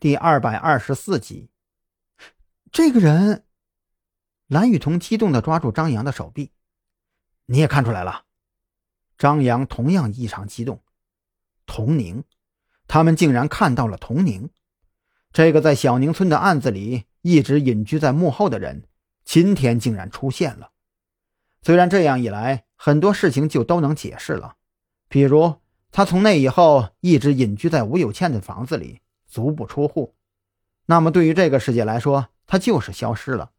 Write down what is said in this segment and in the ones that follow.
第二百二十四集。这个人，蓝雨桐激动的抓住张扬的手臂。你也看出来了？张扬同样异常激动。童宁，他们竟然看到了童宁，这个在小宁村的案子里一直隐居在幕后的人，今天竟然出现了。虽然这样一来，很多事情就都能解释了，比如他从那以后一直隐居在吴有倩的房子里。足不出户，那么对于这个世界来说，他就是消失了。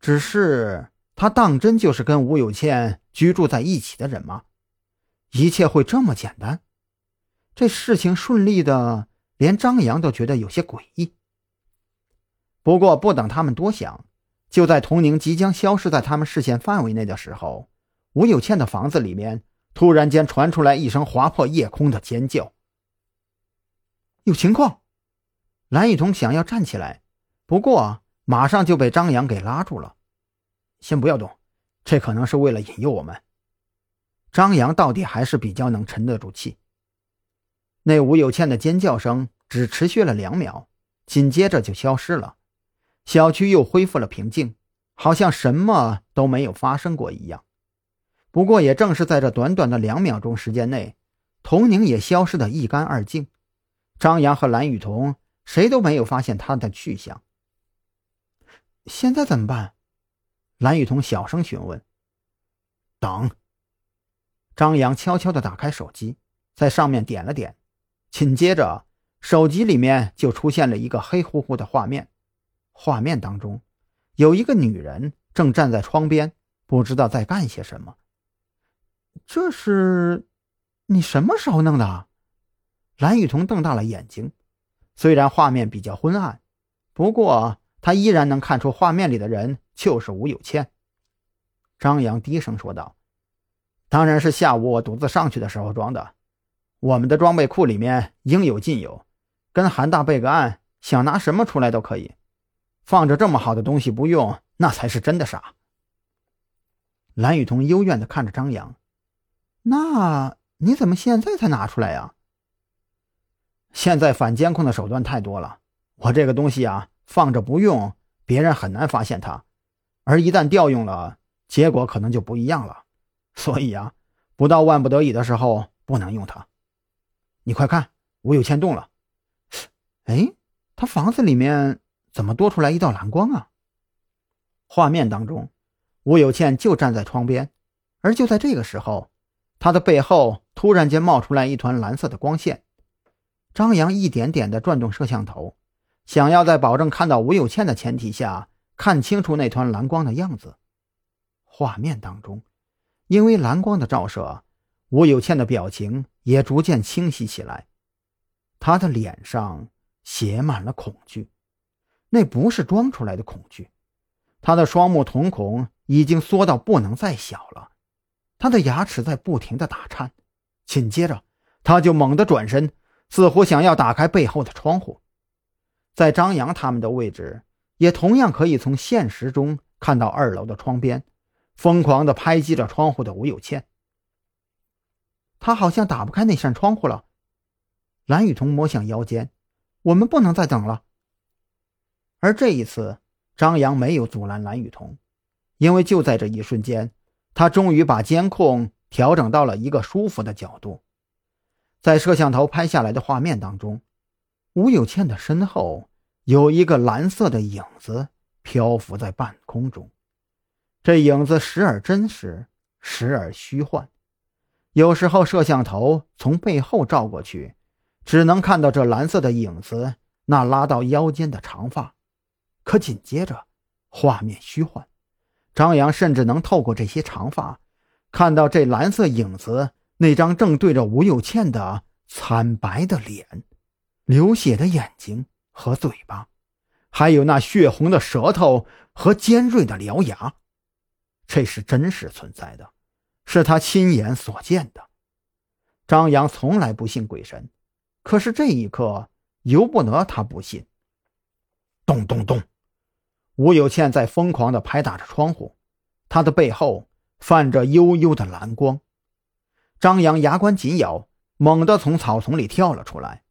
只是他当真就是跟吴有倩居住在一起的人吗？一切会这么简单？这事情顺利的，连张扬都觉得有些诡异。不过不等他们多想，就在童宁即将消失在他们视线范围内的时候，吴有倩的房子里面突然间传出来一声划破夜空的尖叫。有情况，蓝雨桐想要站起来，不过马上就被张扬给拉住了。先不要动，这可能是为了引诱我们。张扬到底还是比较能沉得住气。那吴有倩的尖叫声只持续了两秒，紧接着就消失了，小区又恢复了平静，好像什么都没有发生过一样。不过也正是在这短短的两秒钟时间内，童宁也消失得一干二净。张扬和蓝雨桐谁都没有发现他的去向。现在怎么办？蓝雨桐小声询问。等。张扬悄悄地打开手机，在上面点了点，紧接着手机里面就出现了一个黑乎乎的画面。画面当中有一个女人正站在窗边，不知道在干些什么。这是你什么时候弄的？蓝雨桐瞪大了眼睛，虽然画面比较昏暗，不过他依然能看出画面里的人就是吴有倩。张扬低声说道：“当然是下午我独自上去的时候装的。我们的装备库里面应有尽有，跟韩大备个案，想拿什么出来都可以。放着这么好的东西不用，那才是真的傻。”蓝雨桐幽怨地看着张扬：“那你怎么现在才拿出来呀？”现在反监控的手段太多了，我这个东西啊，放着不用，别人很难发现它；而一旦调用了，结果可能就不一样了。所以啊，不到万不得已的时候，不能用它。你快看，吴有倩动了。哎，他房子里面怎么多出来一道蓝光啊？画面当中，吴有倩就站在窗边，而就在这个时候，他的背后突然间冒出来一团蓝色的光线。张扬一点点地转动摄像头，想要在保证看到吴有倩的前提下，看清楚那团蓝光的样子。画面当中，因为蓝光的照射，吴有倩的表情也逐渐清晰起来。她的脸上写满了恐惧，那不是装出来的恐惧。她的双目瞳孔已经缩到不能再小了，她的牙齿在不停地打颤。紧接着，她就猛地转身。似乎想要打开背后的窗户，在张扬他们的位置，也同样可以从现实中看到二楼的窗边，疯狂地拍击着窗户的吴有倩。他好像打不开那扇窗户了。蓝雨桐摸向腰间，我们不能再等了。而这一次，张扬没有阻拦蓝雨桐，因为就在这一瞬间，他终于把监控调整到了一个舒服的角度。在摄像头拍下来的画面当中，吴有倩的身后有一个蓝色的影子漂浮在半空中。这影子时而真实，时而虚幻。有时候摄像头从背后照过去，只能看到这蓝色的影子那拉到腰间的长发。可紧接着，画面虚幻，张扬甚至能透过这些长发，看到这蓝色影子。那张正对着吴有倩的惨白的脸、流血的眼睛和嘴巴，还有那血红的舌头和尖锐的獠牙，这是真实存在的，是他亲眼所见的。张扬从来不信鬼神，可是这一刻由不得他不信。咚咚咚，吴有倩在疯狂地拍打着窗户，她的背后泛着幽幽的蓝光。张扬牙关紧咬，猛地从草丛里跳了出来。